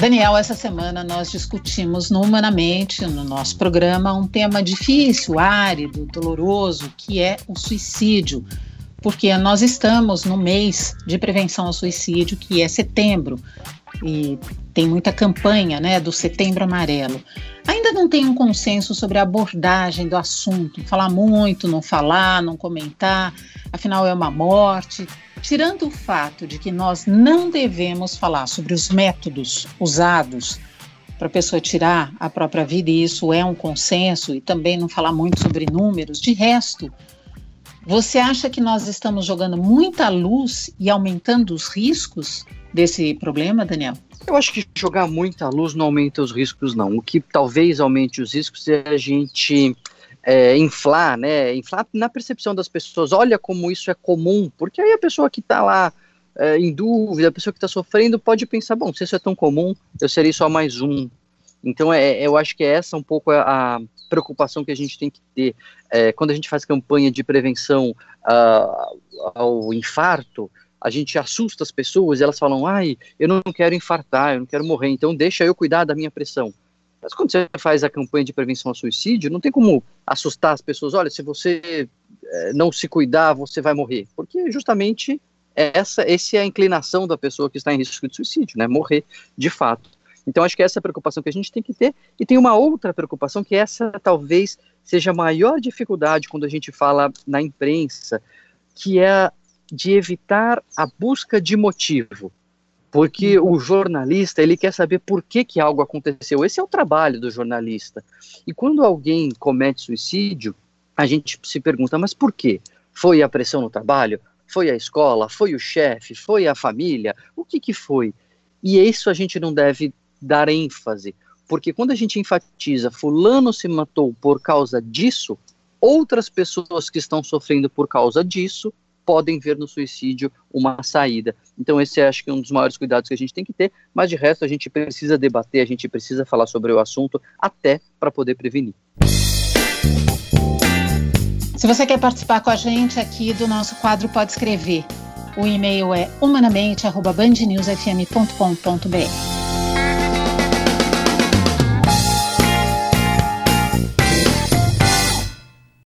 Daniel, essa semana nós discutimos no Humanamente, no nosso programa, um tema difícil, árido, doloroso, que é o suicídio. Porque nós estamos no mês de prevenção ao suicídio, que é setembro, e tem muita campanha né, do Setembro Amarelo. Ainda não tem um consenso sobre a abordagem do assunto, falar muito, não falar, não comentar, afinal é uma morte. Tirando o fato de que nós não devemos falar sobre os métodos usados para a pessoa tirar a própria vida, e isso é um consenso, e também não falar muito sobre números, de resto, você acha que nós estamos jogando muita luz e aumentando os riscos desse problema, Daniel? Eu acho que jogar muita luz não aumenta os riscos, não. O que talvez aumente os riscos é a gente é, inflar, né? Inflar na percepção das pessoas. Olha como isso é comum, porque aí a pessoa que está lá é, em dúvida, a pessoa que está sofrendo pode pensar, bom, se isso é tão comum, eu serei só mais um. Então, é, eu acho que é essa um pouco a, a preocupação que a gente tem que ter é, quando a gente faz campanha de prevenção uh, ao infarto. A gente assusta as pessoas, e elas falam, ai, eu não quero infartar, eu não quero morrer, então deixa eu cuidar da minha pressão. Mas quando você faz a campanha de prevenção ao suicídio, não tem como assustar as pessoas. Olha, se você é, não se cuidar, você vai morrer. Porque justamente essa, essa é a inclinação da pessoa que está em risco de suicídio, né? Morrer de fato. Então, acho que essa é a preocupação que a gente tem que ter. E tem uma outra preocupação, que essa talvez seja a maior dificuldade quando a gente fala na imprensa, que é de evitar a busca de motivo porque o jornalista ele quer saber por que, que algo aconteceu. Esse é o trabalho do jornalista. E quando alguém comete suicídio, a gente se pergunta, mas por quê? Foi a pressão no trabalho? Foi a escola? Foi o chefe? Foi a família? O que, que foi? E isso a gente não deve dar ênfase, porque quando a gente enfatiza fulano se matou por causa disso, outras pessoas que estão sofrendo por causa disso podem ver no suicídio uma saída. Então, esse é, acho que, um dos maiores cuidados que a gente tem que ter, mas de resto, a gente precisa debater, a gente precisa falar sobre o assunto, até para poder prevenir. Se você quer participar com a gente aqui do nosso quadro, pode escrever. O e-mail é humanamente.bandnewsfm.com.br.